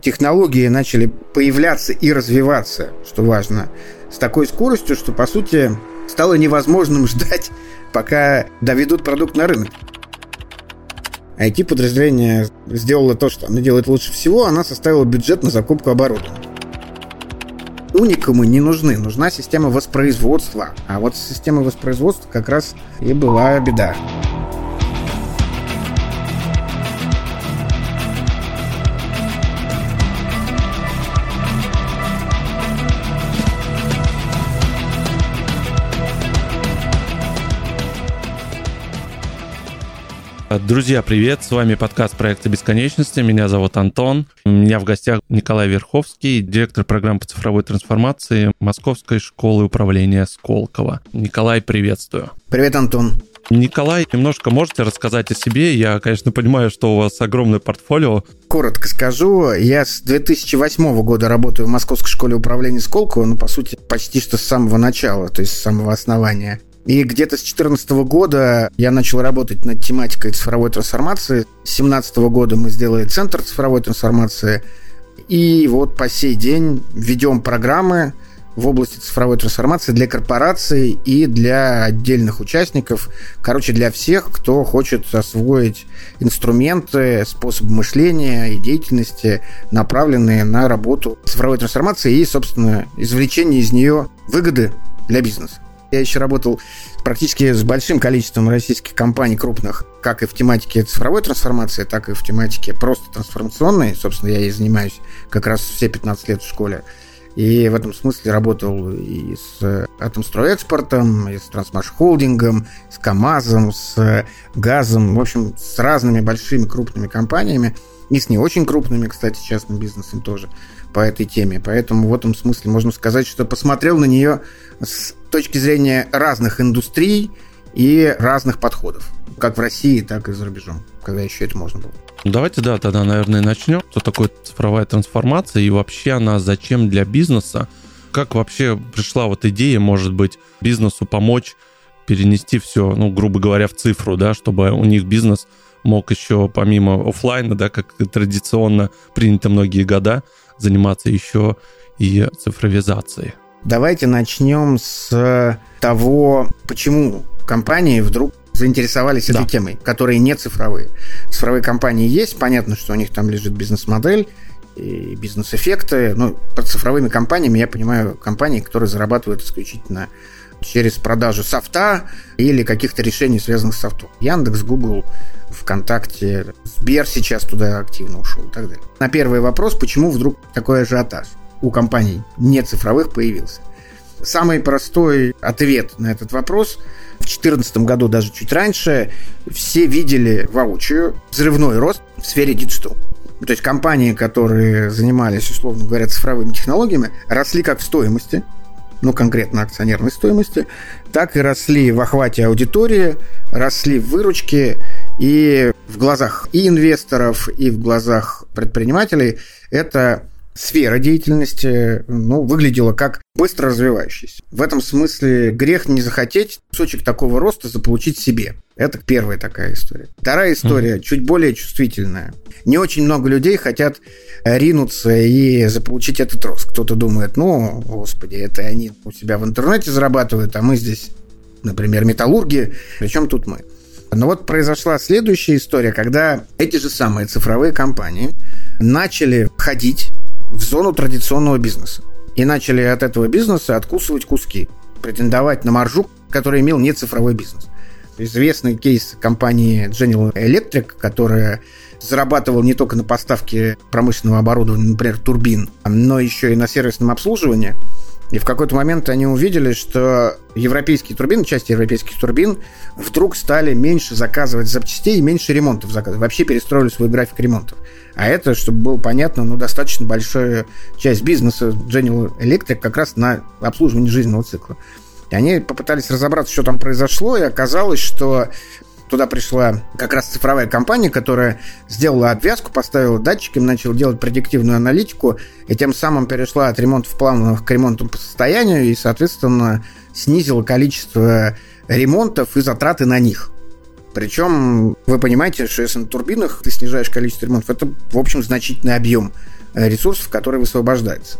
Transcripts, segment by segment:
Технологии начали появляться и развиваться, что важно, с такой скоростью, что, по сути, стало невозможным ждать, пока доведут продукт на рынок. IT-подразделение сделало то, что оно делает лучше всего, она составила бюджет на закупку оборудования. Уникумы не нужны, нужна система воспроизводства. А вот с системой воспроизводства как раз и была беда. Друзья, привет! С вами подкаст проекта бесконечности. Меня зовут Антон. У меня в гостях Николай Верховский, директор программы по цифровой трансформации Московской школы управления Сколково. Николай, приветствую. Привет, Антон. Николай, немножко можете рассказать о себе? Я, конечно, понимаю, что у вас огромное портфолио. Коротко скажу, я с 2008 года работаю в Московской школе управления Сколково, ну, по сути, почти что с самого начала, то есть с самого основания. И где-то с 2014 года я начал работать над тематикой цифровой трансформации. С 2017 года мы сделали Центр цифровой трансформации. И вот по сей день ведем программы в области цифровой трансформации для корпораций и для отдельных участников. Короче, для всех, кто хочет освоить инструменты, способы мышления и деятельности, направленные на работу цифровой трансформации и, собственно, извлечение из нее выгоды для бизнеса. Я еще работал практически с большим количеством российских компаний крупных, как и в тематике цифровой трансформации, так и в тематике просто трансформационной. Собственно, я и занимаюсь как раз все 15 лет в школе. И в этом смысле работал и с Атомстройэкспортом, и с Трансмаш Холдингом, с КАМАЗом, с Газом, в общем, с разными большими крупными компаниями, и с не очень крупными, кстати, частным бизнесом тоже по этой теме. Поэтому в этом смысле можно сказать, что посмотрел на нее с точки зрения разных индустрий и разных подходов, как в России, так и за рубежом, когда еще это можно было. Давайте, да, тогда, наверное, начнем. Что такое цифровая трансформация и вообще она зачем для бизнеса? Как вообще пришла вот идея, может быть, бизнесу помочь перенести все, ну, грубо говоря, в цифру, да, чтобы у них бизнес мог еще помимо офлайна, да, как традиционно принято многие года, заниматься еще и цифровизацией. Давайте начнем с того, почему компании вдруг заинтересовались да. этой темой, которые не цифровые. Цифровые компании есть, понятно, что у них там лежит бизнес-модель, и бизнес-эффекты. Ну, под цифровыми компаниями я понимаю компании, которые зарабатывают исключительно через продажу софта или каких-то решений, связанных с софтом. Яндекс, Google, ВКонтакте, Сбер сейчас туда активно ушел и так далее. На первый вопрос, почему вдруг такой ажиотаж у компаний не цифровых появился? Самый простой ответ на этот вопрос в 2014 году, даже чуть раньше, все видели воочию взрывной рост в сфере digital. То есть компании, которые занимались, условно говоря, цифровыми технологиями, росли как в стоимости, ну, конкретно акционерной стоимости, так и росли в охвате аудитории, росли в выручке, и в глазах и инвесторов, и в глазах предпринимателей это сфера деятельности ну, выглядела как быстро развивающаяся. В этом смысле грех не захотеть кусочек такого роста заполучить себе. Это первая такая история. Вторая история, mm. чуть более чувствительная. Не очень много людей хотят ринуться и заполучить этот рост. Кто-то думает, ну, господи, это они у себя в интернете зарабатывают, а мы здесь, например, металлурги. Причем тут мы? Но вот произошла следующая история, когда эти же самые цифровые компании начали ходить в зону традиционного бизнеса. И начали от этого бизнеса откусывать куски, претендовать на маржу, который имел не цифровой бизнес. Известный кейс компании General Electric, которая зарабатывала не только на поставке промышленного оборудования, например, турбин, но еще и на сервисном обслуживании – и в какой-то момент они увидели, что европейские турбины, части европейских турбин, вдруг стали меньше заказывать запчастей и меньше ремонтов заказывать. Вообще перестроили свой график ремонтов. А это, чтобы было понятно, ну, достаточно большая часть бизнеса General Electric как раз на обслуживании жизненного цикла. И они попытались разобраться, что там произошло, и оказалось, что Туда пришла как раз цифровая компания, которая сделала обвязку, поставила датчики, начала делать предиктивную аналитику, и тем самым перешла от ремонтов плановых к ремонту по состоянию, и, соответственно, снизила количество ремонтов и затраты на них. Причем вы понимаете, что если на турбинах ты снижаешь количество ремонтов, это, в общем, значительный объем ресурсов, которые высвобождаются.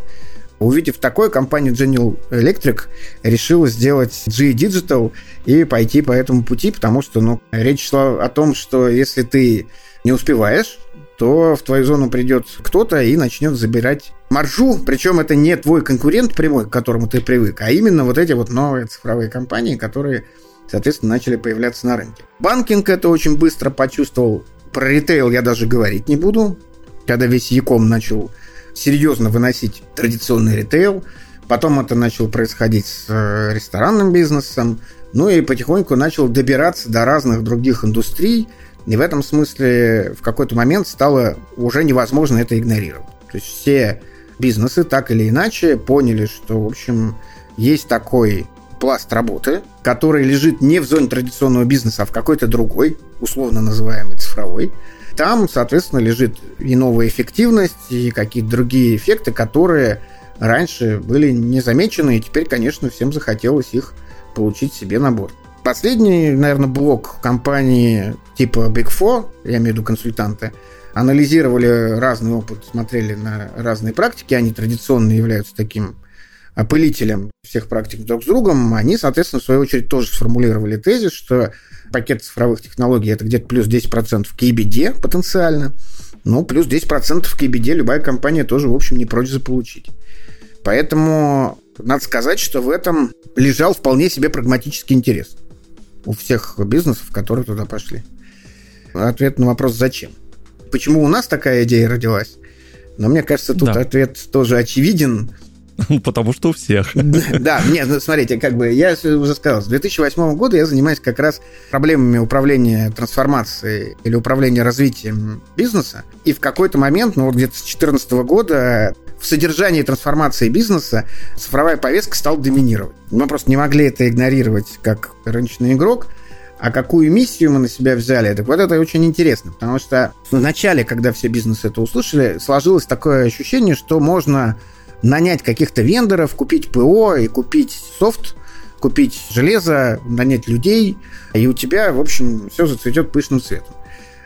Увидев такое, компания General Electric решила сделать GE Digital и пойти по этому пути, потому что ну, речь шла о том, что если ты не успеваешь, то в твою зону придет кто-то и начнет забирать маржу, причем это не твой конкурент прямой, к которому ты привык, а именно вот эти вот новые цифровые компании, которые, соответственно, начали появляться на рынке. Банкинг это очень быстро почувствовал. Про ритейл я даже говорить не буду. Когда весь Яком начал серьезно выносить традиционный ритейл. Потом это начало происходить с э, ресторанным бизнесом. Ну и потихоньку начал добираться до разных других индустрий. И в этом смысле в какой-то момент стало уже невозможно это игнорировать. То есть все бизнесы так или иначе поняли, что, в общем, есть такой пласт работы, который лежит не в зоне традиционного бизнеса, а в какой-то другой, условно называемый цифровой там, соответственно, лежит и новая эффективность, и какие-то другие эффекты, которые раньше были не замечены, и теперь, конечно, всем захотелось их получить себе на борт. Последний, наверное, блок компании типа Big Four, я имею в виду консультанты, анализировали разный опыт, смотрели на разные практики, они традиционно являются таким опылителем всех практик друг с другом, они, соответственно, в свою очередь тоже сформулировали тезис, что пакет цифровых технологий это где-то плюс 10% к EBD потенциально. Ну, плюс 10% к EBD любая компания тоже, в общем, не прочь заполучить. Поэтому надо сказать, что в этом лежал вполне себе прагматический интерес у всех бизнесов, которые туда пошли. Ответ на вопрос «Зачем?». Почему у нас такая идея родилась? Но мне кажется, тут да. ответ тоже очевиден. Потому что у всех. Да, нет, ну, смотрите, как бы я уже сказал, с 2008 года я занимаюсь как раз проблемами управления трансформацией или управления развитием бизнеса. И в какой-то момент, ну вот где-то с 2014 года в содержании трансформации бизнеса цифровая повестка стала доминировать. Мы просто не могли это игнорировать как рыночный игрок, а какую миссию мы на себя взяли, так вот это очень интересно, потому что в начале, когда все бизнесы это услышали, сложилось такое ощущение, что можно нанять каких-то вендоров, купить ПО и купить софт, купить железо, нанять людей, и у тебя, в общем, все зацветет пышным цветом.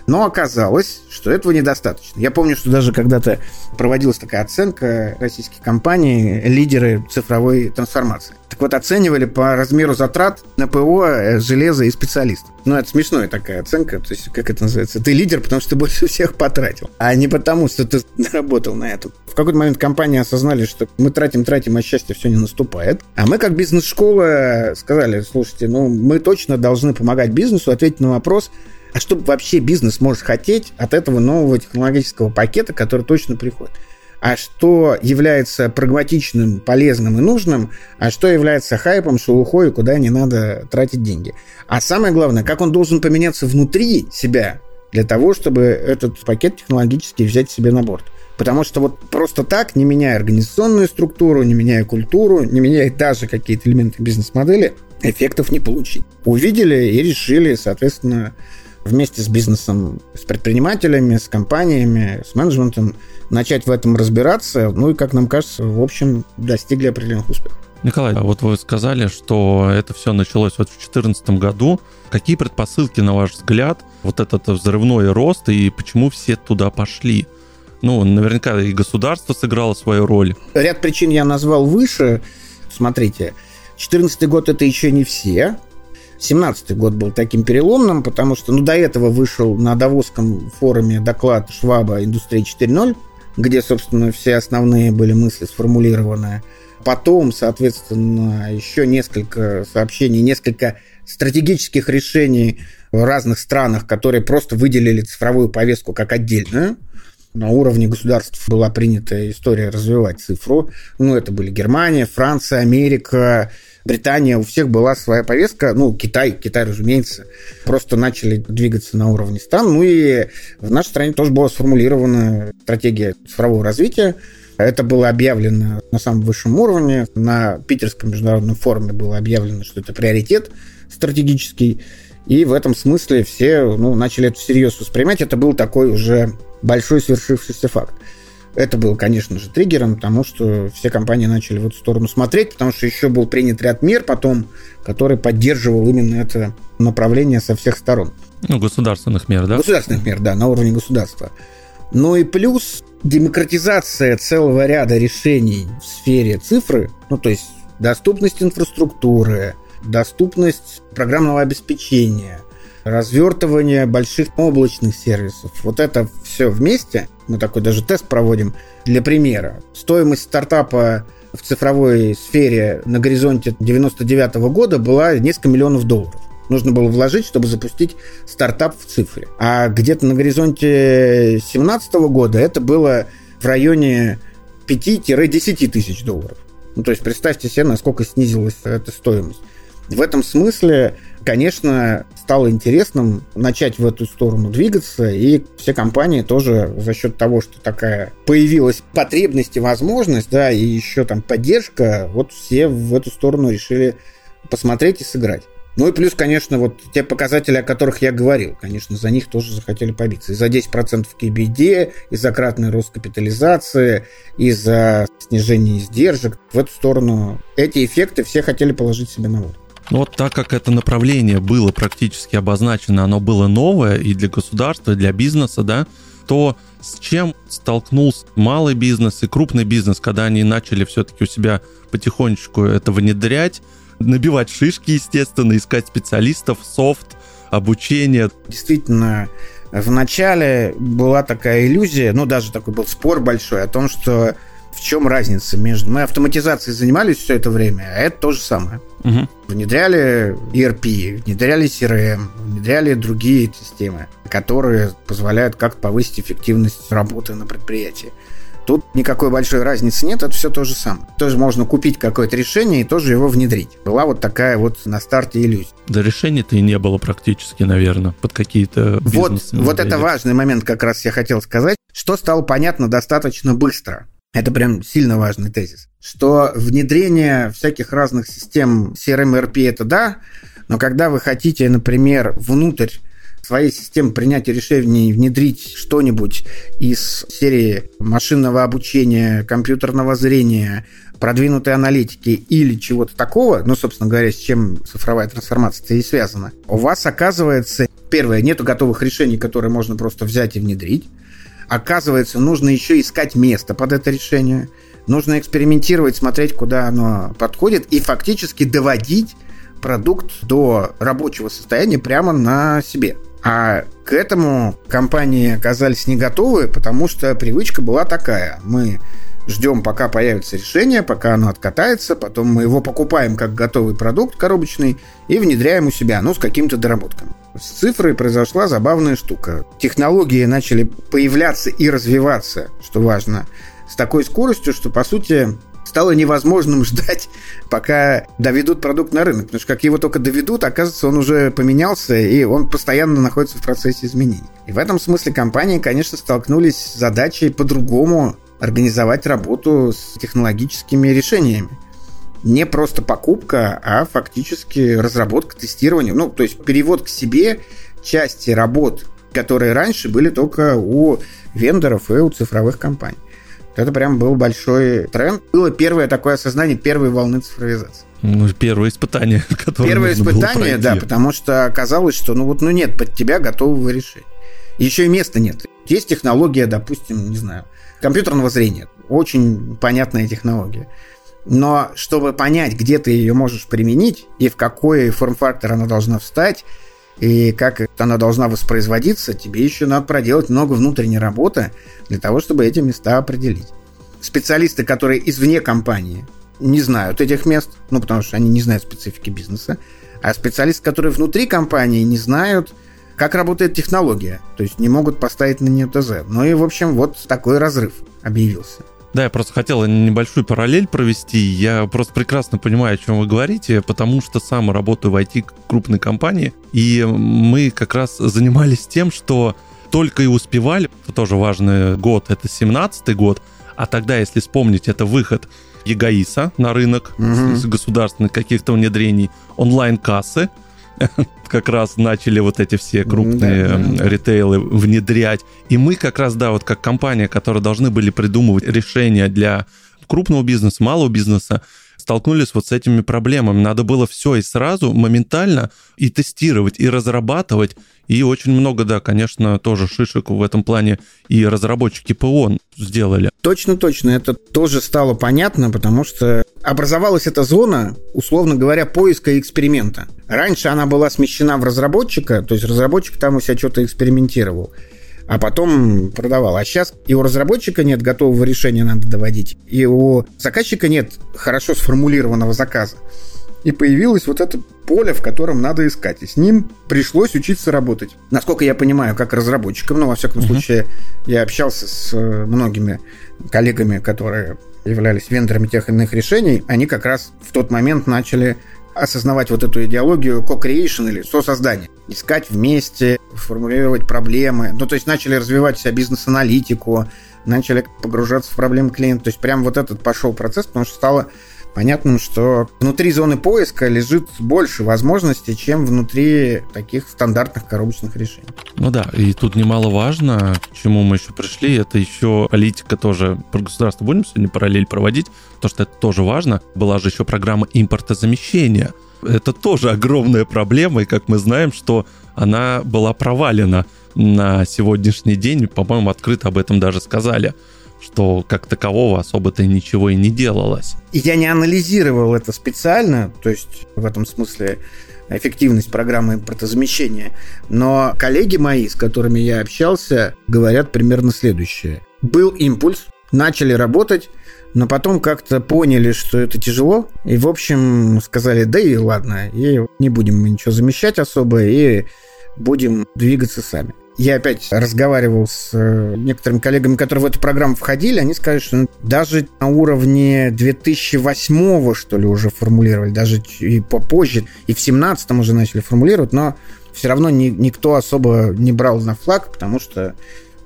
Но оказалось, что этого недостаточно. Я помню, что даже когда-то проводилась такая оценка российских компаний, лидеры цифровой трансформации. Так вот, оценивали по размеру затрат на ПО, э, железо и специалистов. Ну, это смешная такая оценка. То есть, как это называется? Ты лидер, потому что ты больше всех потратил, а не потому, что ты работал на этом. В какой-то момент компании осознали, что мы тратим, тратим, а счастье все не наступает. А мы, как бизнес-школа, сказали, слушайте, ну, мы точно должны помогать бизнесу ответить на вопрос, а что вообще бизнес может хотеть от этого нового технологического пакета, который точно приходит? А что является прагматичным, полезным и нужным, а что является хайпом, шелухой, куда не надо тратить деньги. А самое главное, как он должен поменяться внутри себя для того, чтобы этот пакет технологический взять себе на борт. Потому что вот просто так, не меняя организационную структуру, не меняя культуру, не меняя даже какие-то элементы бизнес-модели, эффектов не получить. Увидели и решили, соответственно, вместе с бизнесом, с предпринимателями, с компаниями, с менеджментом начать в этом разбираться. Ну и, как нам кажется, в общем, достигли определенных успехов. Николай, а вот вы сказали, что это все началось вот в 2014 году. Какие предпосылки, на ваш взгляд, вот этот взрывной рост и почему все туда пошли? Ну, наверняка и государство сыграло свою роль. Ряд причин я назвал выше. Смотрите, 2014 год это еще не все. 17 год был таким переломным, потому что ну, до этого вышел на Давосском форуме доклад Шваба «Индустрия 4.0», где, собственно, все основные были мысли сформулированы. Потом, соответственно, еще несколько сообщений, несколько стратегических решений в разных странах, которые просто выделили цифровую повестку как отдельную. На уровне государств была принята история развивать цифру. Ну, это были Германия, Франция, Америка, Британия, у всех была своя повестка, ну, Китай, Китай, разумеется, просто начали двигаться на уровне стран, ну и в нашей стране тоже была сформулирована стратегия цифрового развития, это было объявлено на самом высшем уровне. На Питерском международном форуме было объявлено, что это приоритет стратегический. И в этом смысле все ну, начали это всерьез воспринимать. Это был такой уже большой свершившийся факт. Это было, конечно же, триггером, потому что все компании начали в эту сторону смотреть, потому что еще был принят ряд мер потом, который поддерживал именно это направление со всех сторон. Ну, государственных мер, да? Государственных мер, да, на уровне государства. Ну и плюс демократизация целого ряда решений в сфере цифры, ну то есть доступность инфраструктуры, доступность программного обеспечения, развертывание больших облачных сервисов. Вот это все вместе, мы такой даже тест проводим для примера. Стоимость стартапа в цифровой сфере на горизонте 99 года была несколько миллионов долларов нужно было вложить, чтобы запустить стартап в цифре. А где-то на горизонте 2017 года это было в районе 5-10 тысяч долларов. Ну, то есть представьте себе, насколько снизилась эта стоимость. В этом смысле, конечно, стало интересным начать в эту сторону двигаться, и все компании тоже за счет того, что такая появилась потребность и возможность, да, и еще там поддержка, вот все в эту сторону решили посмотреть и сыграть. Ну и плюс, конечно, вот те показатели, о которых я говорил, конечно, за них тоже захотели побиться. И за 10% KBD, и за кратный рост капитализации, и за снижение издержек. В эту сторону эти эффекты все хотели положить себе на воду. Ну вот так как это направление было практически обозначено, оно было новое и для государства, и для бизнеса, да, то с чем столкнулся малый бизнес и крупный бизнес, когда они начали все-таки у себя потихонечку это внедрять, набивать шишки, естественно, искать специалистов, софт, обучение. Действительно, в начале была такая иллюзия, ну, даже такой был спор большой о том, что в чем разница между... Мы автоматизацией занимались все это время, а это то же самое. Угу. Внедряли ERP, внедряли CRM, внедряли другие системы, которые позволяют как-то повысить эффективность работы на предприятии. Тут никакой большой разницы нет, это все то же самое. Тоже можно купить какое-то решение и тоже его внедрить. Была вот такая вот на старте иллюзия. Да решений-то и не было практически, наверное, под какие-то Вот, вот это важный момент как раз я хотел сказать, что стало понятно достаточно быстро. Это прям сильно важный тезис. Что внедрение всяких разных систем CRM и RP это да, но когда вы хотите, например, внутрь своей системы принятия решений внедрить что-нибудь из серии машинного обучения, компьютерного зрения, продвинутой аналитики или чего-то такого, ну, собственно говоря, с чем цифровая трансформация и связана, у вас оказывается, первое, нету готовых решений, которые можно просто взять и внедрить. Оказывается, нужно еще искать место под это решение. Нужно экспериментировать, смотреть, куда оно подходит, и фактически доводить продукт до рабочего состояния прямо на себе. А к этому компании оказались не готовы, потому что привычка была такая. Мы ждем, пока появится решение, пока оно откатается, потом мы его покупаем как готовый продукт коробочный и внедряем у себя, ну, с каким-то доработками. С цифрой произошла забавная штука. Технологии начали появляться и развиваться, что важно, с такой скоростью, что, по сути, стало невозможным ждать, пока доведут продукт на рынок. Потому что как его только доведут, оказывается, он уже поменялся, и он постоянно находится в процессе изменений. И в этом смысле компании, конечно, столкнулись с задачей по-другому организовать работу с технологическими решениями. Не просто покупка, а фактически разработка, тестирование. Ну, то есть перевод к себе части работ, которые раньше были только у вендоров и у цифровых компаний. Это прям был большой тренд. Было первое такое осознание первой волны цифровизации. Ну, первое испытание, которое Первое испытание, да, потому что оказалось, что ну вот ну нет под тебя готового решения. Еще и места нет. Есть технология, допустим, не знаю, компьютерного зрения. Очень понятная технология. Но чтобы понять, где ты ее можешь применить и в какой форм-фактор она должна встать, и как она должна воспроизводиться, тебе еще надо проделать много внутренней работы для того, чтобы эти места определить. Специалисты, которые извне компании, не знают этих мест, ну, потому что они не знают специфики бизнеса, а специалисты, которые внутри компании, не знают, как работает технология, то есть не могут поставить на нее ТЗ. Ну и, в общем, вот такой разрыв объявился. Да, я просто хотел небольшую параллель провести. Я просто прекрасно понимаю, о чем вы говорите, потому что сам работаю в IT крупной компании, и мы как раз занимались тем, что только и успевали, это тоже важный год, это 17-й год, а тогда, если вспомнить, это выход ЕГАИСа на рынок угу. государственных каких-то внедрений, онлайн-кассы, как раз начали вот эти все крупные да, да, ритейлы внедрять. И мы как раз, да, вот как компания, которая должны были придумывать решения для крупного бизнеса, малого бизнеса, столкнулись вот с этими проблемами. Надо было все и сразу, моментально и тестировать, и разрабатывать. И очень много, да, конечно, тоже шишек в этом плане и разработчики ПО сделали. Точно, точно. Это тоже стало понятно, потому что образовалась эта зона, условно говоря, поиска и эксперимента. Раньше она была смещена в разработчика, то есть разработчик там у себя что-то экспериментировал а потом продавал. А сейчас и у разработчика нет готового решения, надо доводить, и у заказчика нет хорошо сформулированного заказа. И появилось вот это поле, в котором надо искать. И с ним пришлось учиться работать. Насколько я понимаю, как разработчиком, ну, во всяком uh-huh. случае, я общался с э, многими коллегами, которые являлись вендорами тех иных решений, они как раз в тот момент начали осознавать вот эту идеологию co-creation или сосоздания. Искать вместе, формулировать проблемы. Ну, то есть начали развивать себя бизнес-аналитику, начали погружаться в проблемы клиента. То есть прям вот этот пошел процесс, потому что стало понятным, что внутри зоны поиска лежит больше возможностей, чем внутри таких стандартных коробочных решений. Ну да, и тут немаловажно, к чему мы еще пришли, это еще политика тоже про государство будем сегодня параллель проводить, потому что это тоже важно. Была же еще программа импортозамещения. Это тоже огромная проблема, и как мы знаем, что она была провалена на сегодняшний день, по-моему, открыто об этом даже сказали что как такового особо-то ничего и не делалось. Я не анализировал это специально, то есть в этом смысле эффективность программы импортозамещения. Но коллеги мои, с которыми я общался, говорят примерно следующее. Был импульс, начали работать, но потом как-то поняли, что это тяжело, и, в общем, сказали, да и ладно, и не будем ничего замещать особо, и будем двигаться сами. Я опять разговаривал с э, некоторыми коллегами, которые в эту программу входили, они сказали, что даже на уровне 2008 что ли, уже формулировали, даже и попозже, и в 2017 уже начали формулировать, но все равно ни, никто особо не брал на флаг, потому что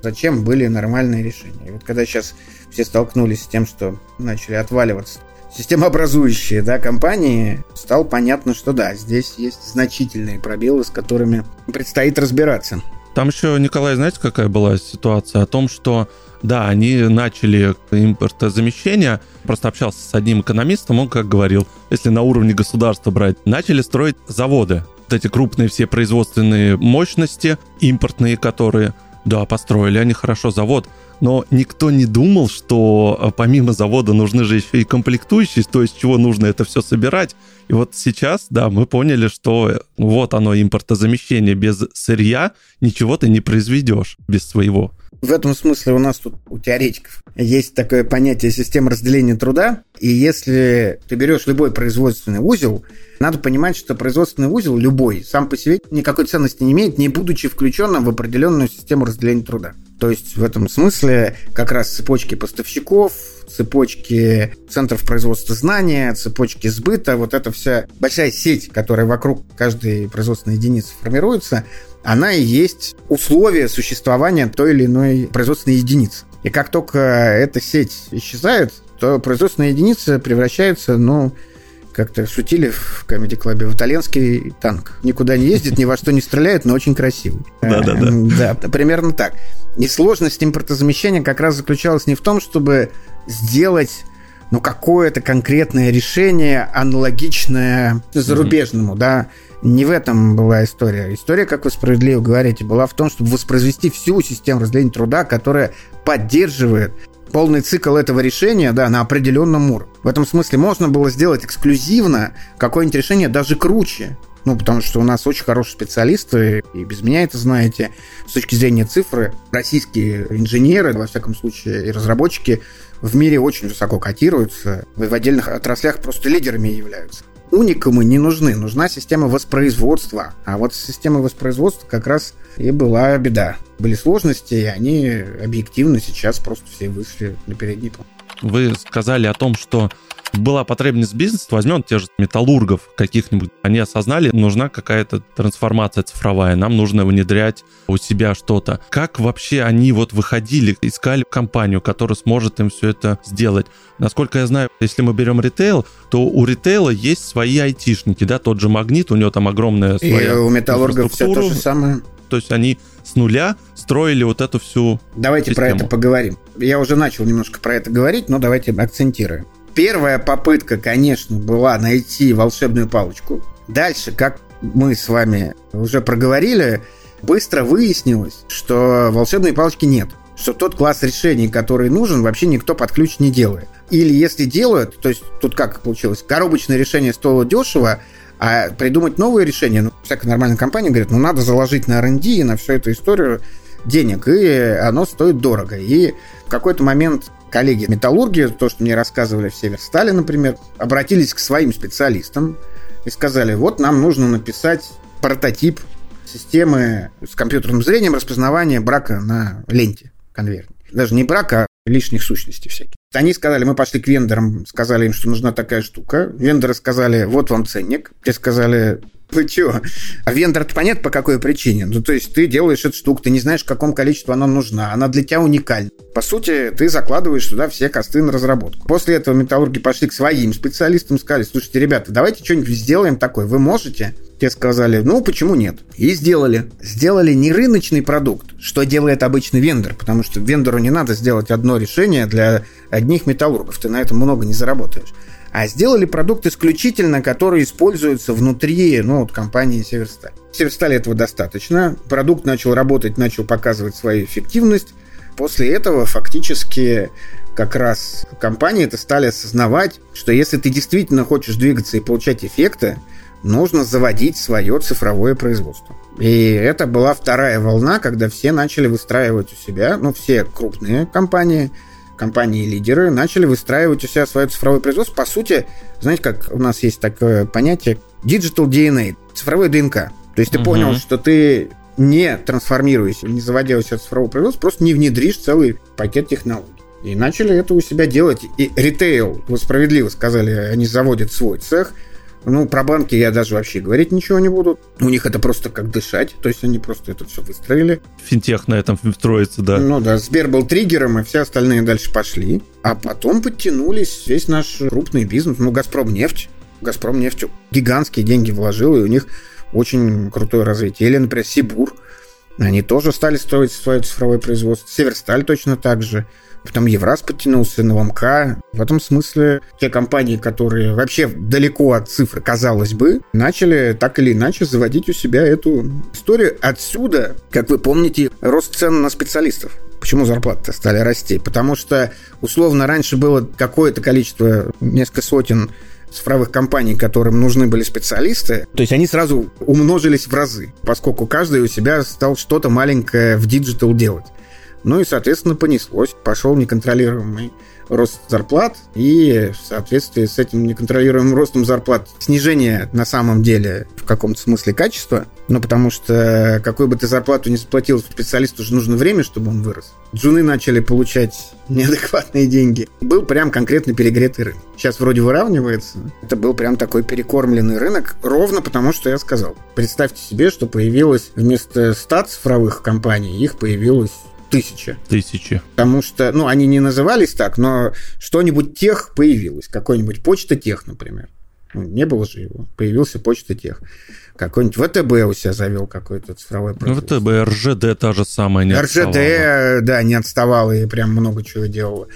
зачем были нормальные решения. И вот когда сейчас все столкнулись с тем, что начали отваливаться системообразующие да, компании, стало понятно, что да, здесь есть значительные пробелы, с которыми предстоит разбираться. Там еще, Николай, знаете, какая была ситуация? О том, что да, они начали импортозамещение. Просто общался с одним экономистом, он как говорил, если на уровне государства брать, начали строить заводы. Вот эти крупные все производственные мощности, импортные которые, да, построили они хорошо завод, но никто не думал, что э, помимо завода нужны же еще и комплектующие, то есть чего нужно это все собирать. И вот сейчас, да, мы поняли, что э, вот оно импортозамещение без сырья, ничего ты не произведешь без своего. В этом смысле у нас тут у теоретиков есть такое понятие системы разделения труда. И если ты берешь любой производственный узел, надо понимать, что производственный узел любой сам по себе никакой ценности не имеет, не будучи включенным в определенную систему разделения труда. То есть в этом смысле как раз цепочки поставщиков, цепочки центров производства знания, цепочки сбыта, вот эта вся большая сеть, которая вокруг каждой производственной единицы формируется, она и есть условие существования той или иной производственной единицы. И как только эта сеть исчезает, то производственная единица превращается, ну, как-то шутили в Comedy Club, в итальянский танк. Никуда не ездит, ни во что не стреляет, но очень красивый. Да-да-да. Да, примерно так. И сложность импортозамещения как раз заключалась не в том, чтобы сделать ну, какое-то конкретное решение, аналогичное зарубежному, mm-hmm. да, не в этом была история. История, как вы справедливо говорите, была в том, чтобы воспроизвести всю систему разделения труда, которая поддерживает полный цикл этого решения да, на определенном уровне. В этом смысле можно было сделать эксклюзивно какое-нибудь решение даже круче. Ну, потому что у нас очень хорошие специалисты, и без меня это знаете, с точки зрения цифры, российские инженеры, во всяком случае, и разработчики в мире очень высоко котируются, в отдельных отраслях просто лидерами являются уникумы не нужны, нужна система воспроизводства. А вот с системой воспроизводства как раз и была беда. Были сложности, и они объективно сейчас просто все вышли на передний план. Вы сказали о том, что была потребность бизнеса, возьмем тех же металлургов каких-нибудь, они осознали, нужна какая-то трансформация цифровая, нам нужно внедрять у себя что-то. Как вообще они вот выходили, искали компанию, которая сможет им все это сделать? Насколько я знаю, если мы берем ритейл, то у ритейла есть свои айтишники, да, тот же Магнит, у него там огромная своя И у металлургов все то же самое. То есть они с нуля строили вот эту всю Давайте систему. про это поговорим. Я уже начал немножко про это говорить, но давайте акцентируем первая попытка, конечно, была найти волшебную палочку. Дальше, как мы с вами уже проговорили, быстро выяснилось, что волшебной палочки нет. Что тот класс решений, который нужен, вообще никто под ключ не делает. Или если делают, то есть тут как получилось, коробочное решение стоило дешево, а придумать новые решения, ну, всякая нормальная компания говорит, ну, надо заложить на R&D и на всю эту историю денег, и оно стоит дорого. И в какой-то момент коллеги металлурги, то, что мне рассказывали в Северстале, например, обратились к своим специалистам и сказали, вот нам нужно написать прототип системы с компьютерным зрением распознавания брака на ленте конверте. Даже не брака, а лишних сущностей всяких. Они сказали, мы пошли к вендорам, сказали им, что нужна такая штука. Вендоры сказали, вот вам ценник. Те сказали, вы чего? А вендор-то понятно, по какой причине. Ну, то есть ты делаешь эту штуку, ты не знаешь, в каком количестве она нужна. Она для тебя уникальна. По сути, ты закладываешь туда все косты на разработку. После этого металлурги пошли к своим специалистам, сказали, слушайте, ребята, давайте что-нибудь сделаем такое. Вы можете? Те сказали, ну, почему нет? И сделали. Сделали не рыночный продукт, что делает обычный вендор, потому что вендору не надо сделать одно решение для одних металлургов. Ты на этом много не заработаешь а сделали продукт исключительно, который используется внутри ну, вот, компании Северсталь. Северсталь этого достаточно. Продукт начал работать, начал показывать свою эффективность. После этого фактически как раз компании это стали осознавать, что если ты действительно хочешь двигаться и получать эффекты, нужно заводить свое цифровое производство. И это была вторая волна, когда все начали выстраивать у себя, ну, все крупные компании – компании-лидеры начали выстраивать у себя свое цифровое производство. По сути, знаете, как у нас есть такое понятие digital DNA, цифровой ДНК. То есть ты угу. понял, что ты не трансформируясь, не заводя у себя цифровое производство, просто не внедришь целый пакет технологий. И начали это у себя делать. И ритейл, вы справедливо сказали, они заводят свой цех – ну, про банки я даже вообще говорить ничего не буду. У них это просто как дышать, то есть они просто это все выстроили. Финтех на этом строится, да. Ну да, Сбер был триггером, и все остальные дальше пошли. А потом подтянулись весь наш крупный бизнес, ну, Газпром нефть. Газпром нефть гигантские деньги вложил, и у них очень крутое развитие. Или, например, Сибур. Они тоже стали строить свое цифровое производство. Северсталь точно так же. Потом Евраз подтянулся, НЛМК. В этом смысле те компании, которые вообще далеко от цифры, казалось бы, начали так или иначе заводить у себя эту историю. Отсюда, как вы помните, рост цен на специалистов. Почему зарплаты стали расти? Потому что, условно, раньше было какое-то количество, несколько сотен цифровых компаний, которым нужны были специалисты, то есть они сразу умножились в разы, поскольку каждый у себя стал что-то маленькое в digital делать. Ну и, соответственно, понеслось. Пошел неконтролируемый рост зарплат, и в соответствии с этим неконтролируемым ростом зарплат снижение на самом деле в каком-то смысле качества, ну потому что какую бы ты зарплату не заплатил специалисту, уже нужно время, чтобы он вырос. Джуны начали получать неадекватные деньги. Был прям конкретно перегретый рынок. Сейчас вроде выравнивается. Это был прям такой перекормленный рынок, ровно потому, что я сказал. Представьте себе, что появилось вместо 100 цифровых компаний, их появилось Тысяча. Тысячи. Потому что, ну, они не назывались так, но что-нибудь тех появилось. Какой-нибудь почта тех, например. Ну, не было же его. Появился почта тех. Какой-нибудь ВТБ у себя завел какой-то цифровой ну, производство. ВТБ, РЖД та же самая не РЖД, отставала. да, не отставала и прям много чего делала.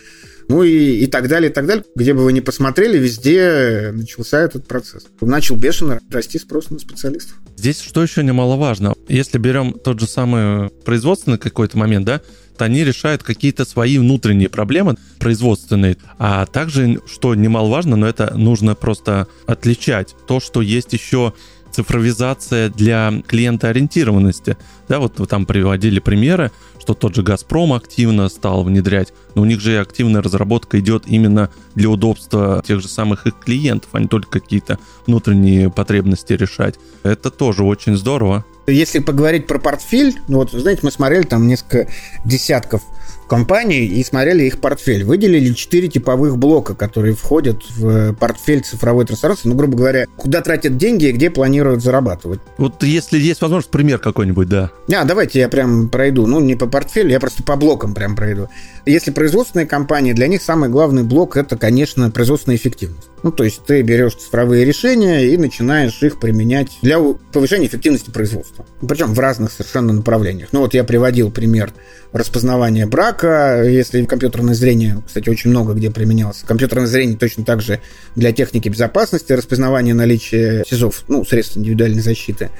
Ну и, и так далее, и так далее. Где бы вы ни посмотрели, везде начался этот процесс. Начал бешено расти спрос на специалистов. Здесь что еще немаловажно, если берем тот же самый производственный какой-то момент, да, то они решают какие-то свои внутренние проблемы производственные. А также, что немаловажно, но это нужно просто отличать то, что есть еще цифровизация для клиентоориентированности. Да, вот вы там приводили примеры, что тот же «Газпром» активно стал внедрять, но у них же активная разработка идет именно для удобства тех же самых их клиентов, а не только какие-то внутренние потребности решать. Это тоже очень здорово. Если поговорить про портфель, ну вот, знаете, мы смотрели там несколько десятков компаний и смотрели их портфель. Выделили четыре типовых блока, которые входят в портфель цифровой трансформации. Ну, грубо говоря, куда тратят деньги и где планируют зарабатывать. Вот если есть возможность, пример какой-нибудь, да. А, давайте я прям пройду. Ну, не по портфелю, я просто по блокам прям пройду. Если производственные компании, для них самый главный блок – это, конечно, производственная эффективность. Ну, то есть ты берешь цифровые решения и начинаешь их применять для повышения эффективности производства. Причем в разных совершенно направлениях. Ну, вот я приводил пример распознавания брака, пока, если компьютерное зрение, кстати, очень много где применялось, компьютерное зрение точно так же для техники безопасности, распознавания наличия СИЗов, ну, средств индивидуальной защиты,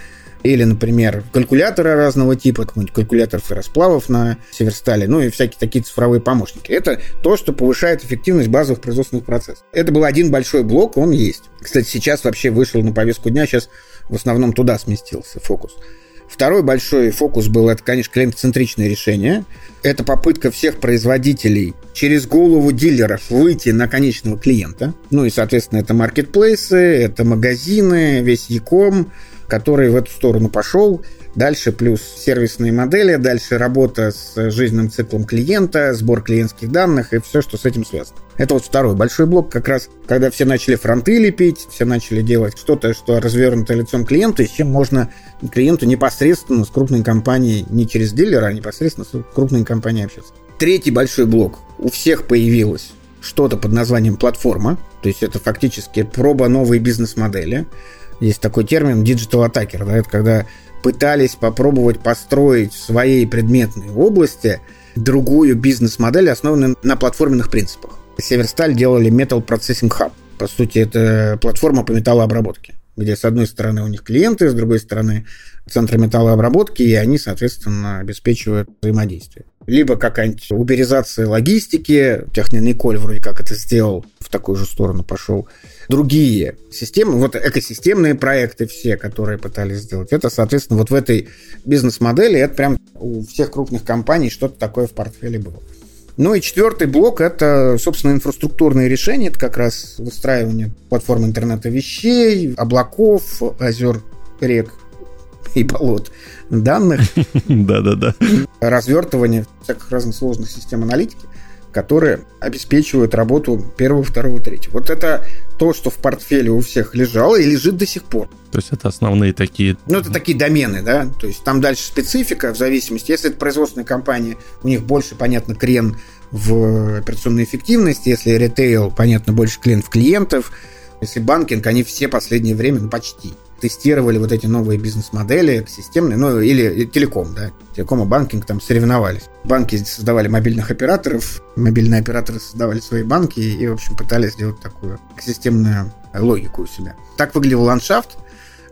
или, например, калькуляторы разного типа, какой-нибудь калькулятор ферросплавов на Северстале, ну и всякие такие цифровые помощники. Это то, что повышает эффективность базовых производственных процессов. Это был один большой блок, он есть. Кстати, сейчас вообще вышел на повестку дня, сейчас в основном туда сместился фокус. Второй большой фокус был, это, конечно, клиентоцентричное решение. Это попытка всех производителей через голову дилеров выйти на конечного клиента. Ну и, соответственно, это маркетплейсы, это магазины, весь Яком, который в эту сторону пошел. Дальше плюс сервисные модели, дальше работа с жизненным циклом клиента, сбор клиентских данных и все, что с этим связано. Это вот второй большой блок, как раз когда все начали фронты лепить, все начали делать что-то, что развернуто лицом клиента, и с чем можно клиенту непосредственно с крупной компанией, не через дилера, а непосредственно с крупной компанией общаться. Третий большой блок. У всех появилось что-то под названием платформа, то есть это фактически проба новой бизнес-модели. Есть такой термин digital attacker, да, это когда пытались попробовать построить в своей предметной области другую бизнес-модель, основанную на платформенных принципах. Северсталь делали Metal Processing Hub. По сути, это платформа по металлообработке, где с одной стороны у них клиенты, с другой стороны центры металлообработки, и они, соответственно, обеспечивают взаимодействие. Либо какая-нибудь уберизация логистики, Технониколь вроде как это сделал, в такую же сторону пошел другие системы, вот экосистемные проекты все, которые пытались сделать, это, соответственно, вот в этой бизнес-модели, это прям у всех крупных компаний что-то такое в портфеле было. Ну и четвертый блок – это, собственно, инфраструктурные решения. Это как раз выстраивание платформы интернета вещей, облаков, озер, рек и болот данных. Да-да-да. Развертывание всяких разных сложных систем аналитики которые обеспечивают работу первого, второго, третьего. Вот это то, что в портфеле у всех лежало и лежит до сих пор. То есть это основные такие... Ну, это такие домены, да. То есть там дальше специфика в зависимости. Если это производственная компания, у них больше, понятно, крен в операционной эффективности. Если ритейл, понятно, больше клиент в клиентов. Если банкинг, они все последнее время, ну, почти тестировали вот эти новые бизнес-модели системные, ну или телеком, да, телеком и банкинг там соревновались. Банки создавали мобильных операторов, мобильные операторы создавали свои банки и, в общем, пытались сделать такую системную логику у себя. Так выглядел ландшафт.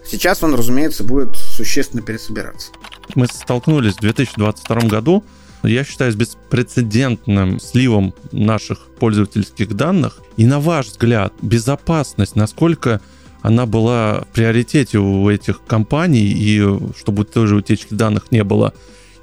Сейчас он, разумеется, будет существенно пересобираться. Мы столкнулись в 2022 году я считаю, с беспрецедентным сливом наших пользовательских данных. И на ваш взгляд, безопасность, насколько она была в приоритете у этих компаний, и чтобы тоже утечки данных не было.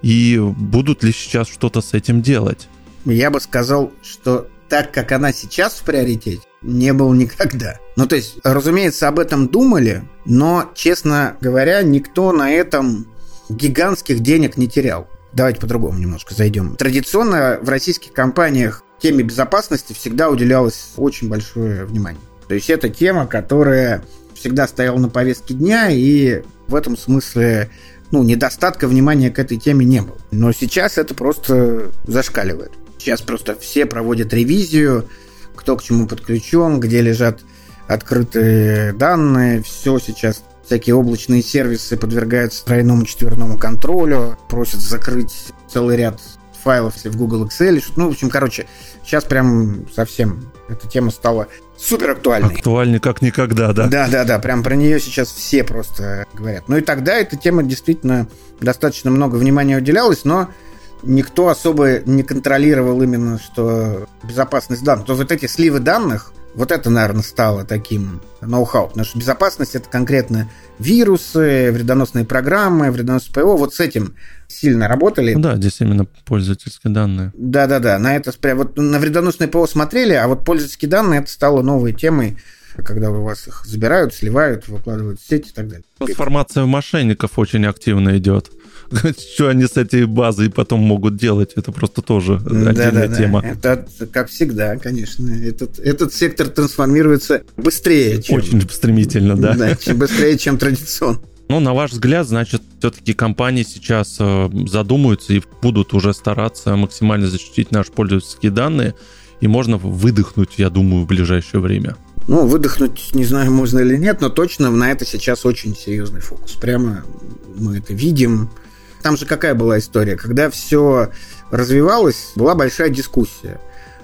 И будут ли сейчас что-то с этим делать? Я бы сказал, что так, как она сейчас в приоритете, не был никогда. Ну, то есть, разумеется, об этом думали, но, честно говоря, никто на этом гигантских денег не терял. Давайте по-другому немножко зайдем. Традиционно в российских компаниях теме безопасности всегда уделялось очень большое внимание. То есть это тема, которая всегда стояла на повестке дня, и в этом смысле ну, недостатка внимания к этой теме не было. Но сейчас это просто зашкаливает. Сейчас просто все проводят ревизию, кто к чему подключен, где лежат открытые данные, все сейчас всякие облачные сервисы подвергаются тройному четверному контролю, просят закрыть целый ряд файлов в Google Excel. Ну, в общем, короче, сейчас прям совсем эта тема стала супер актуальной. Актуальной как никогда, да? Да, да, да. Прям про нее сейчас все просто говорят. Ну и тогда эта тема действительно достаточно много внимания уделялась, но никто особо не контролировал именно, что безопасность данных. То вот эти сливы данных, вот это, наверное, стало таким ноу-хау. Потому что безопасность это конкретно вирусы, вредоносные программы, вредоносные ПО. Вот с этим сильно работали. Ну да, здесь именно пользовательские данные. Да-да-да, на это вот на вредоносные ПО смотрели, а вот пользовательские данные это стало новой темой, когда у вас их забирают, сливают, выкладывают в сеть и так далее. Трансформация мошенников очень активно идет. Что они с этой базой потом могут делать, это просто тоже отдельная да, тема. Это как всегда, конечно. Этот, этот сектор трансформируется быстрее, чем... Очень стремительно, да. Да, чем быстрее, чем традиционно. Ну, на ваш взгляд, значит, все-таки компании сейчас э, задумаются и будут уже стараться максимально защитить наши пользовательские данные, и можно выдохнуть, я думаю, в ближайшее время. Ну, выдохнуть, не знаю, можно или нет, но точно на это сейчас очень серьезный фокус. Прямо мы это видим. Там же какая была история? Когда все развивалось, была большая дискуссия.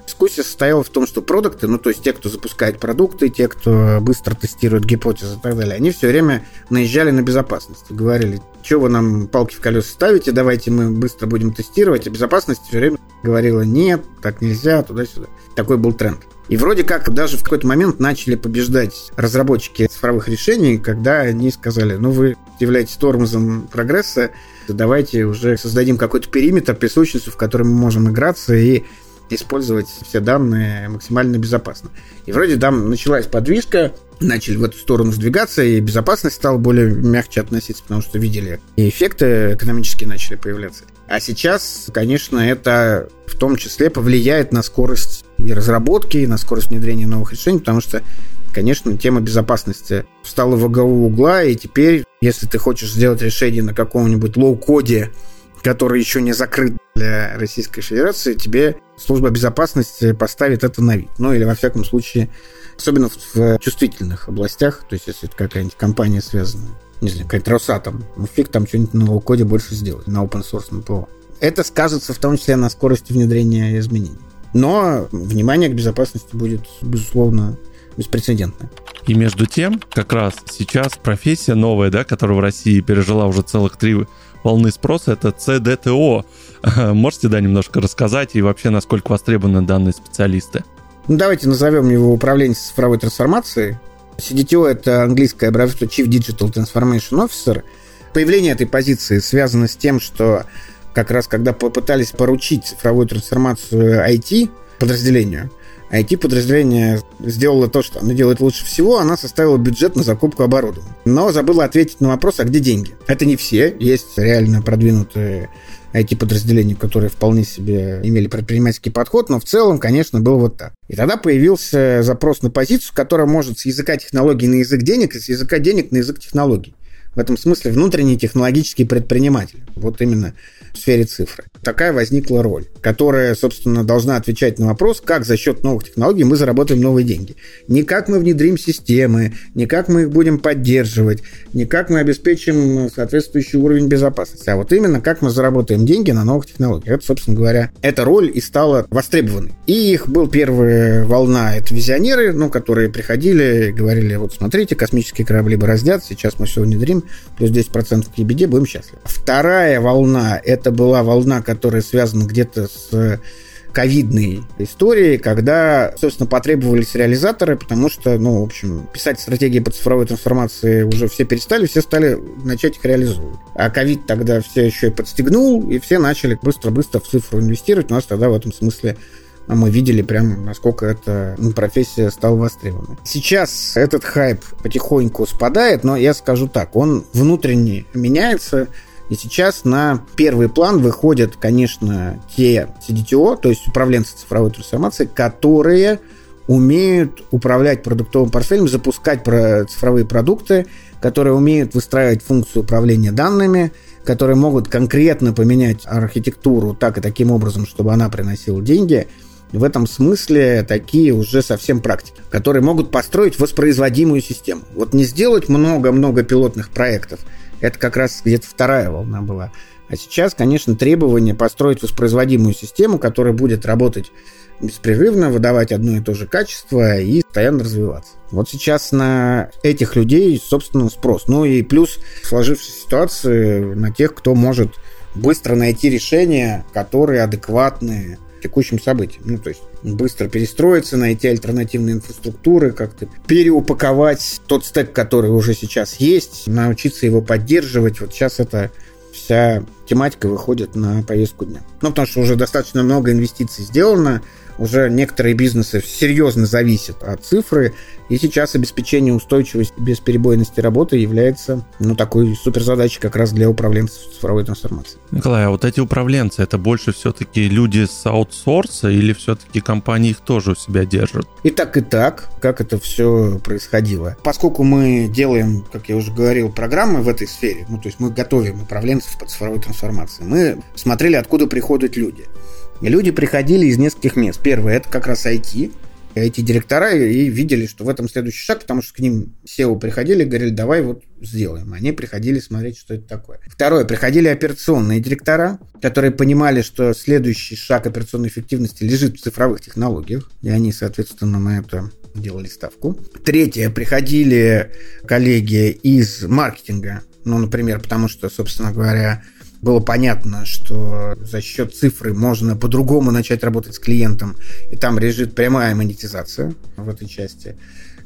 Дискуссия состояла в том, что продукты, ну то есть те, кто запускает продукты, те, кто быстро тестирует гипотезы и так далее, они все время наезжали на безопасность. Говорили, что вы нам палки в колеса ставите, давайте мы быстро будем тестировать. А безопасность все время говорила, нет, так нельзя, туда-сюда. Такой был тренд. И вроде как даже в какой-то момент начали побеждать разработчики цифровых решений, когда они сказали, ну вы являетесь тормозом прогресса, давайте уже создадим какой-то периметр, присущностью, в который мы можем играться и использовать все данные максимально безопасно. И вроде там началась подвижка, начали в эту сторону сдвигаться, и безопасность стала более мягче относиться, потому что видели, и эффекты экономические начали появляться. А сейчас, конечно, это в том числе повлияет на скорость и разработки, и на скорость внедрения новых решений, потому что, конечно, тема безопасности встала во главу угла, и теперь, если ты хочешь сделать решение на каком-нибудь low-code е, который еще не закрыт для Российской Федерации, тебе служба безопасности поставит это на вид. Ну, или, во всяком случае, особенно в чувствительных областях, то есть, если это какая-нибудь компания связана, не знаю, какая-нибудь Росатом, ну, фиг там что-нибудь на коде больше сделать, на open source ном ПО. Это скажется в том числе на скорости внедрения изменений. Но внимание к безопасности будет, безусловно, беспрецедентное. И между тем, как раз сейчас профессия новая, да, которая в России пережила уже целых три волны спроса, это CDTO. Можете, да, немножко рассказать и вообще, насколько востребованы данные специалисты? Ну, давайте назовем его управление цифровой трансформацией. CDTO – это английское аббревиатура Chief Digital Transformation Officer. Появление этой позиции связано с тем, что как раз когда попытались поручить цифровую трансформацию IT подразделению, IT-подразделение сделало то, что оно делает лучше всего, она составила бюджет на закупку оборудования. Но забыла ответить на вопрос, а где деньги? Это не все, есть реально продвинутые IT-подразделения, которые вполне себе имели предпринимательский подход, но в целом, конечно, было вот так. И тогда появился запрос на позицию, которая может с языка технологий на язык денег и с языка денег на язык технологий. В этом смысле внутренний технологический предприниматель. Вот именно в сфере цифры. Такая возникла роль, которая, собственно, должна отвечать на вопрос, как за счет новых технологий мы заработаем новые деньги. Не как мы внедрим системы, не как мы их будем поддерживать, не как мы обеспечим соответствующий уровень безопасности, а вот именно как мы заработаем деньги на новых технологиях. Это, собственно говоря, эта роль и стала востребованной. И их был первая волна, это визионеры, ну, которые приходили и говорили, вот смотрите, космические корабли бороздят, сейчас мы все внедрим, плюс 10% к EBD, будем счастливы. Вторая волна, это была волна, которая связана где-то с ковидной историей, когда, собственно, потребовались реализаторы, потому что, ну, в общем, писать стратегии по цифровой трансформации уже все перестали, все стали начать их реализовывать. А ковид тогда все еще и подстегнул, и все начали быстро-быстро в цифру инвестировать. У нас тогда в этом смысле мы видели прям, насколько эта ну, профессия стала востребованной. Сейчас этот хайп потихоньку спадает, но я скажу так, он внутренне меняется, и сейчас на первый план выходят, конечно, те CDTO, то есть управленцы цифровой трансформации, которые умеют управлять продуктовым портфелем, запускать цифровые продукты, которые умеют выстраивать функцию управления данными, которые могут конкретно поменять архитектуру так и таким образом, чтобы она приносила деньги. В этом смысле такие уже совсем практики, которые могут построить воспроизводимую систему. Вот не сделать много-много пилотных проектов – это как раз где-то вторая волна была. А сейчас, конечно, требование построить воспроизводимую систему, которая будет работать беспрерывно, выдавать одно и то же качество и постоянно развиваться. Вот сейчас на этих людей, собственно, спрос. Ну и плюс сложившаяся ситуация на тех, кто может быстро найти решения, которые адекватны текущим событиям. Ну, то есть быстро перестроиться, найти альтернативные инфраструктуры, как-то переупаковать тот стек, который уже сейчас есть, научиться его поддерживать. Вот сейчас это вся тематика выходит на повестку дня. Ну, потому что уже достаточно много инвестиций сделано, уже некоторые бизнесы серьезно зависят от цифры, и сейчас обеспечение устойчивости, бесперебойности работы является ну, такой суперзадачей как раз для управленцев цифровой трансформации. Николай, а вот эти управленцы, это больше все-таки люди с аутсорса или все-таки компании их тоже у себя держат? И так, и так, как это все происходило. Поскольку мы делаем, как я уже говорил, программы в этой сфере, ну, то есть мы готовим управленцев по цифровой трансформации, мы смотрели, откуда приходят люди. Люди приходили из нескольких мест. Первое – это как раз IT, эти директора и видели, что в этом следующий шаг, потому что к ним SEO приходили и говорили, давай вот сделаем. Они приходили смотреть, что это такое. Второе, приходили операционные директора, которые понимали, что следующий шаг операционной эффективности лежит в цифровых технологиях, и они, соответственно, на это делали ставку. Третье, приходили коллеги из маркетинга, ну, например, потому что, собственно говоря, было понятно, что за счет цифры можно по-другому начать работать с клиентом, и там лежит прямая монетизация в этой части.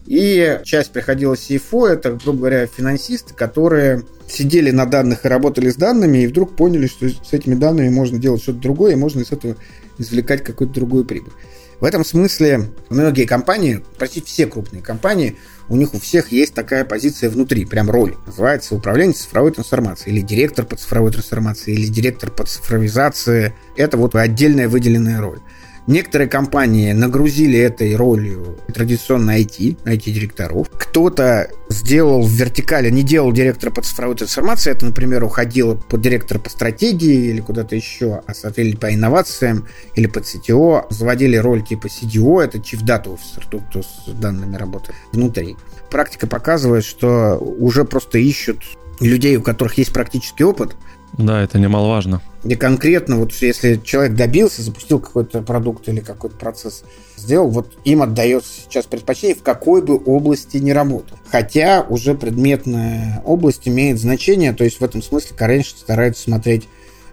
И часть приходила CFO, это, грубо говоря, финансисты, которые сидели на данных и работали с данными, и вдруг поняли, что с этими данными можно делать что-то другое, и можно из этого извлекать какую-то другую прибыль. В этом смысле многие компании, почти все крупные компании, у них у всех есть такая позиция внутри, прям роль. Называется управление цифровой трансформацией, или директор по цифровой трансформации, или директор по цифровизации. Это вот отдельная выделенная роль. Некоторые компании нагрузили этой ролью традиционно IT, IT-директоров. Кто-то сделал в вертикали, не делал директора по цифровой трансформации, это, например, уходило под директора по стратегии или куда-то еще, а смотрели по инновациям или по CTO, заводили роль типа CDO, это Chief Data Officer, тот, кто с данными работает внутри. Практика показывает, что уже просто ищут людей, у которых есть практический опыт, да, это немаловажно. И конкретно, вот если человек добился, запустил какой-то продукт или какой-то процесс сделал, вот им отдается сейчас предпочтение, в какой бы области не работал. Хотя уже предметная область имеет значение, то есть в этом смысле конечно старается смотреть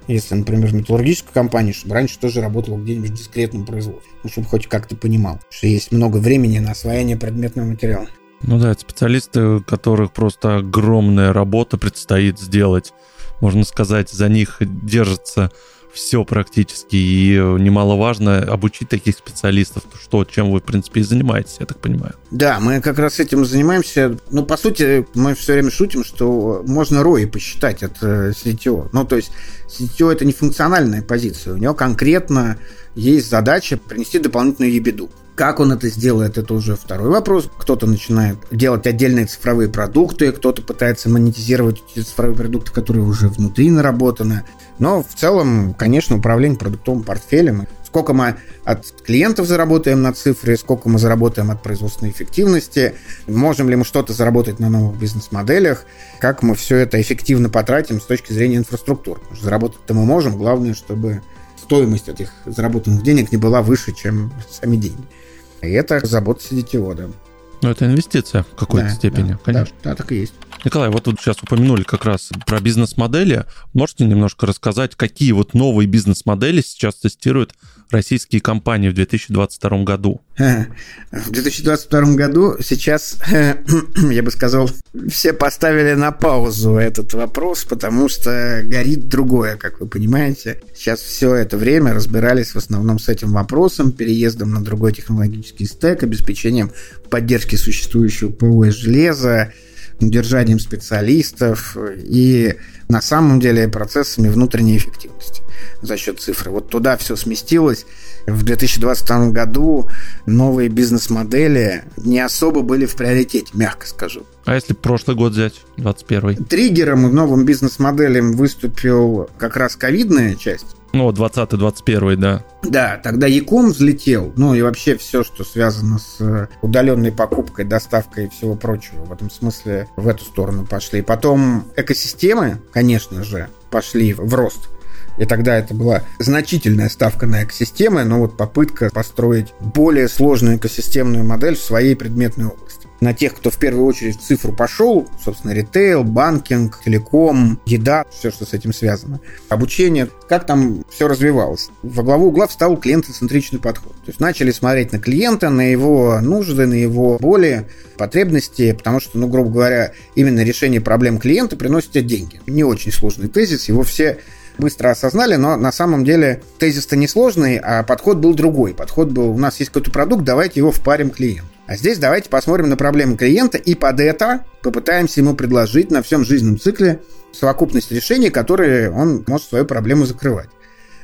если, например, металлургическая компания, чтобы раньше тоже работала где-нибудь в дискретном производстве, ну, чтобы хоть как-то понимал, что есть много времени на освоение предметного материала. Ну да, это специалисты, у которых просто огромная работа предстоит сделать можно сказать, за них держится все практически. И немаловажно обучить таких специалистов, что, чем вы, в принципе, и занимаетесь, я так понимаю. Да, мы как раз этим занимаемся. Ну, по сути, мы все время шутим, что можно ROI посчитать от CTO. Э, ну, то есть CTO это не функциональная позиция. У него конкретно есть задача принести дополнительную ебеду. Как он это сделает, это уже второй вопрос. Кто-то начинает делать отдельные цифровые продукты, кто-то пытается монетизировать эти цифровые продукты, которые уже внутри наработаны. Но в целом, конечно, управление продуктовым портфелем. Сколько мы от клиентов заработаем на цифре, сколько мы заработаем от производственной эффективности, можем ли мы что-то заработать на новых бизнес-моделях, как мы все это эффективно потратим с точки зрения инфраструктуры. Заработать-то мы можем, главное, чтобы стоимость этих заработанных денег не была выше, чем сами деньги. И это забота сетевода. Ну, это инвестиция в какой-то да, степени, да, конечно. Да, да, так и есть. Николай, вот тут сейчас упомянули как раз про бизнес-модели. Можете немножко рассказать, какие вот новые бизнес-модели сейчас тестируют российские компании в 2022 году? В 2022 году сейчас, я бы сказал, все поставили на паузу этот вопрос, потому что горит другое, как вы понимаете. Сейчас все это время разбирались в основном с этим вопросом, переездом на другой технологический стек, обеспечением поддержки существующего ПО железа, удержанием специалистов и на самом деле процессами внутренней эффективности за счет цифры. Вот туда все сместилось. В 2022 году новые бизнес-модели не особо были в приоритете, мягко скажу. А если прошлый год взять, 21 Триггером новым бизнес-моделям выступил как раз ковидная часть. Ну, 20-21, да. Да, тогда Яком взлетел, ну и вообще все, что связано с э, удаленной покупкой, доставкой и всего прочего. В этом смысле в эту сторону пошли. Потом экосистемы, конечно же, пошли в рост. И тогда это была значительная ставка на экосистемы, но вот попытка построить более сложную экосистемную модель в своей предметной области. На тех, кто в первую очередь в цифру пошел, собственно, ритейл, банкинг, телеком, еда, все, что с этим связано. Обучение, как там все развивалось. Во главу угла встал клиентоцентричный подход. То есть начали смотреть на клиента, на его нужды, на его боли, потребности, потому что, ну, грубо говоря, именно решение проблем клиента приносит деньги. Не очень сложный тезис, его все быстро осознали, но на самом деле тезис-то несложный, а подход был другой. Подход был, у нас есть какой-то продукт, давайте его впарим клиенту. А здесь давайте посмотрим на проблемы клиента и под это попытаемся ему предложить на всем жизненном цикле совокупность решений, которые он может свою проблему закрывать.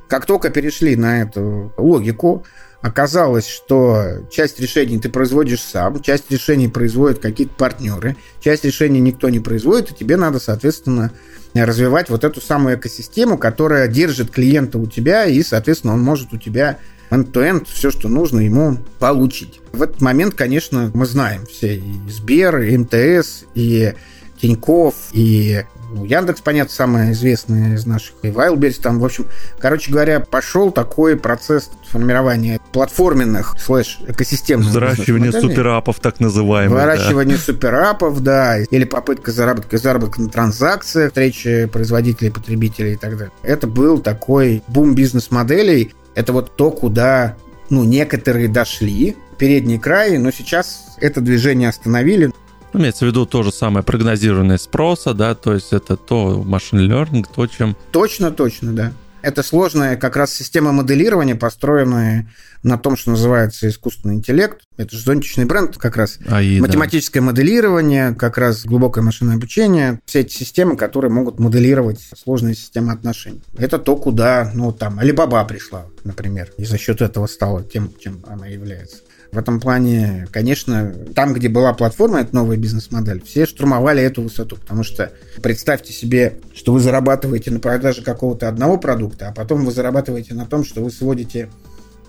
Как только перешли на эту логику, оказалось, что часть решений ты производишь сам, часть решений производят какие-то партнеры, часть решений никто не производит, и тебе надо, соответственно, развивать вот эту самую экосистему, которая держит клиента у тебя, и, соответственно, он может у тебя end-to-end все, что нужно ему получить. В этот момент, конечно, мы знаем все и Сбер, и МТС, и Тиньков, и ну, Яндекс, понятно, самый известный из наших, и Wildberries там, в общем, короче говоря, пошел такой процесс формирования платформенных слэш экосистемных Взращивание суперапов, так называемых. Выращивание да. суперапов, да, или попытка заработка, заработка на транзакциях, встречи производителей, потребителей и так далее. Это был такой бум бизнес-моделей. Это вот то, куда ну, некоторые дошли, передний край, но сейчас это движение остановили. Ну, имеется в виду то же самое прогнозирование спроса, да, то есть это то машин learning, то, чем... Точно, точно, да. Это сложная как раз система моделирования, построенная на том, что называется искусственный интеллект. Это же зонтичный бренд как раз. АИ, Математическое да. моделирование, как раз глубокое машинное обучение. Все эти системы, которые могут моделировать сложные системы отношений. Это то, куда, ну, там, Алибаба пришла, например, и за счет этого стала тем, чем она является. В этом плане, конечно, там, где была платформа, это новая бизнес-модель, все штурмовали эту высоту, потому что представьте себе, что вы зарабатываете на продаже какого-то одного продукта, а потом вы зарабатываете на том, что вы сводите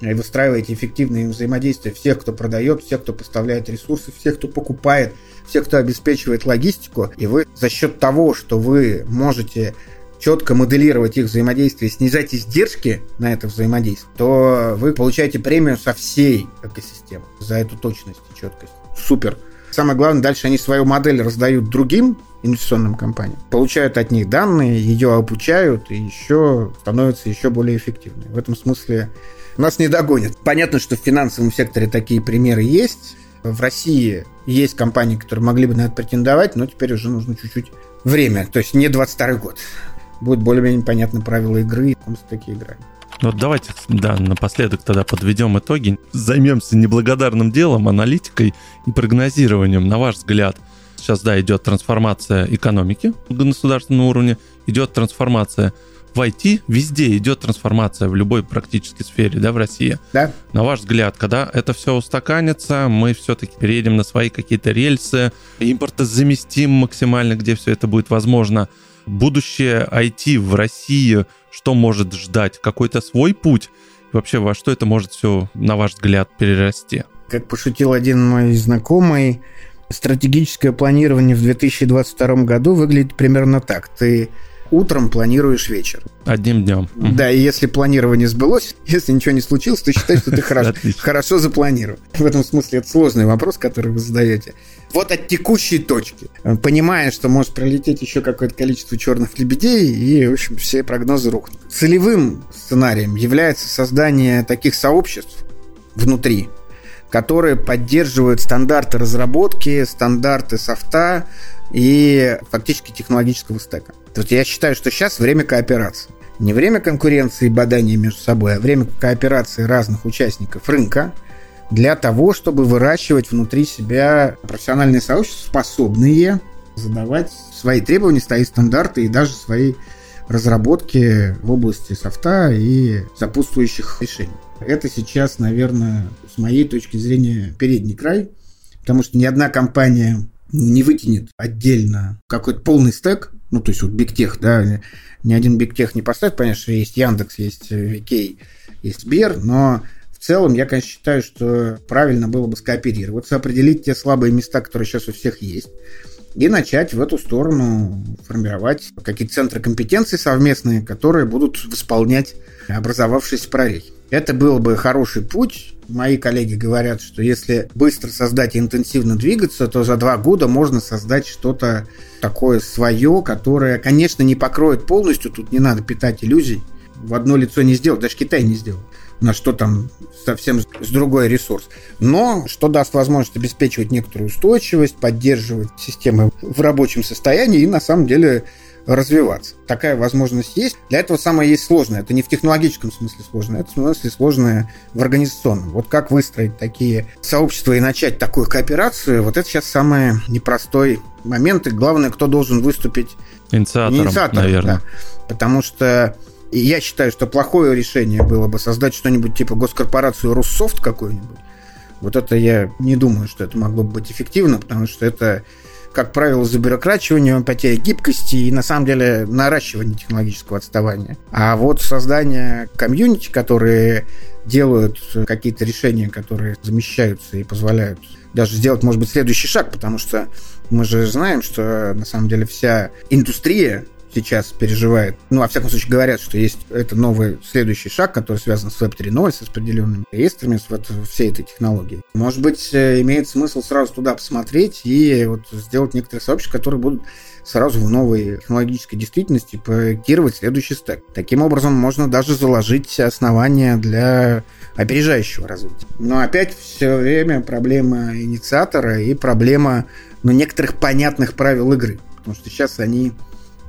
и выстраиваете эффективные взаимодействия всех, кто продает, всех, кто поставляет ресурсы, всех, кто покупает, всех, кто обеспечивает логистику, и вы за счет того, что вы можете четко моделировать их взаимодействие, снижать издержки на это взаимодействие, то вы получаете премию со всей экосистемы за эту точность и четкость. Супер. Самое главное, дальше они свою модель раздают другим инвестиционным компаниям, получают от них данные, ее обучают и еще становятся еще более эффективной. В этом смысле нас не догонят. Понятно, что в финансовом секторе такие примеры есть. В России есть компании, которые могли бы на это претендовать, но теперь уже нужно чуть-чуть время. То есть не 22 год будет более-менее понятны правила игры и в такие игры. Вот давайте, да, напоследок тогда подведем итоги. Займемся неблагодарным делом, аналитикой и прогнозированием. На ваш взгляд, сейчас, да, идет трансформация экономики на государственном уровне, идет трансформация в IT, везде идет трансформация в любой практически сфере, да, в России. Да. На ваш взгляд, когда это все устаканится, мы все-таки переедем на свои какие-то рельсы, импортозаместим максимально, где все это будет возможно – будущее IT в России, что может ждать? Какой-то свой путь? И вообще, во что это может все, на ваш взгляд, перерасти? Как пошутил один мой знакомый, стратегическое планирование в 2022 году выглядит примерно так. Ты утром планируешь вечер. Одним днем. Да, и если планирование сбылось, если ничего не случилось, ты считаешь, что ты хорошо, хорошо запланировал. В этом смысле это сложный вопрос, который вы задаете. Вот от текущей точки, понимая, что может пролететь еще какое-то количество черных лебедей, и, в общем, все прогнозы рухнут. Целевым сценарием является создание таких сообществ внутри, которые поддерживают стандарты разработки, стандарты софта и фактически технологического стека. То есть я считаю, что сейчас время кооперации. Не время конкуренции и бадания между собой, а время кооперации разных участников рынка для того, чтобы выращивать внутри себя профессиональные сообщества, способные задавать свои требования, свои стандарты и даже свои разработки в области софта и сопутствующих решений. Это сейчас, наверное, с моей точки зрения, передний край, потому что ни одна компания ну, не вытянет отдельно какой-то полный стек, ну, то есть вот Бигтех, да, ни один Бигтех не поставит, понятно, что есть Яндекс, есть Викей, есть Сбер, но в целом я, конечно, считаю, что правильно было бы скооперироваться, определить те слабые места, которые сейчас у всех есть, и начать в эту сторону формировать какие-то центры компетенции совместные, которые будут восполнять образовавшиеся прорехи. Это был бы хороший путь. Мои коллеги говорят, что если быстро создать и интенсивно двигаться, то за два года можно создать что-то такое свое, которое, конечно, не покроет полностью, тут не надо питать иллюзий. В одно лицо не сделать, даже Китай не сделал на что там совсем с другой ресурс. Но что даст возможность обеспечивать некоторую устойчивость, поддерживать системы в рабочем состоянии и на самом деле развиваться. Такая возможность есть. Для этого самое есть сложное. Это не в технологическом смысле сложное, это в смысле сложное в организационном. Вот как выстроить такие сообщества и начать такую кооперацию, вот это сейчас самый непростой момент. И главное, кто должен выступить инициатором, инициатором наверное. Да. Потому что я считаю, что плохое решение было бы создать что-нибудь типа госкорпорацию Руссофт какую-нибудь. Вот это я не думаю, что это могло бы быть эффективно, потому что это как правило, забюрокрачивание, потеря гибкости и, на самом деле, наращивание технологического отставания. А вот создание комьюнити, которые делают какие-то решения, которые замещаются и позволяют даже сделать, может быть, следующий шаг, потому что мы же знаем, что на самом деле вся индустрия сейчас переживает. Ну, во всяком случае, говорят, что есть это новый следующий шаг, который связан с Web 3.0, с распределенными реестрами, с вот всей этой технологией. Может быть, э, имеет смысл сразу туда посмотреть и вот сделать некоторые сообщества, которые будут сразу в новой технологической действительности проектировать следующий стек. Таким образом, можно даже заложить основания для опережающего развития. Но опять все время проблема инициатора и проблема ну, некоторых понятных правил игры. Потому что сейчас они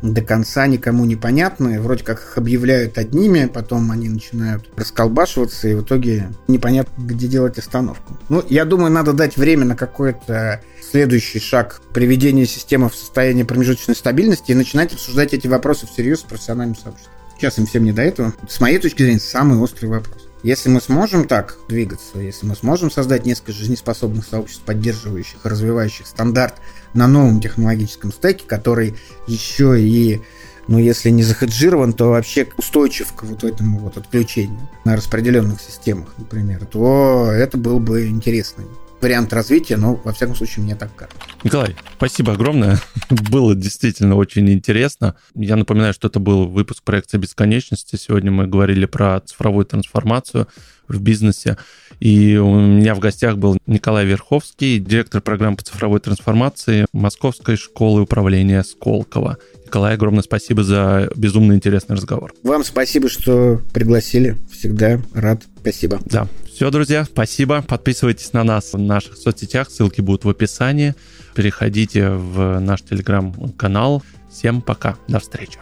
до конца никому не понятны. Вроде как их объявляют одними, потом они начинают расколбашиваться, и в итоге непонятно, где делать остановку. Ну, я думаю, надо дать время на какой-то следующий шаг приведения системы в состояние промежуточной стабильности и начинать обсуждать эти вопросы всерьез с профессиональным сообществом. Сейчас им всем не до этого. С моей точки зрения, самый острый вопрос. Если мы сможем так двигаться, если мы сможем создать несколько жизнеспособных сообществ, поддерживающих и развивающих стандарт на новом технологическом стеке, который еще и ну, если не захеджирован, то вообще устойчив к вот этому вот отключению на распределенных системах, например, то это был бы интересный вариант развития, но, во всяком случае, мне так кажется. Николай, спасибо огромное. Было действительно очень интересно. Я напоминаю, что это был выпуск проекта «Бесконечности». Сегодня мы говорили про цифровую трансформацию в бизнесе. И у меня в гостях был Николай Верховский, директор программы по цифровой трансформации Московской школы управления Сколково. Николай, огромное спасибо за безумно интересный разговор. Вам спасибо, что пригласили. Всегда рад. Спасибо. Да. Все, друзья, спасибо. Подписывайтесь на нас в наших соцсетях. Ссылки будут в описании. Переходите в наш телеграм-канал. Всем пока. До встречи.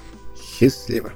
Счастливо.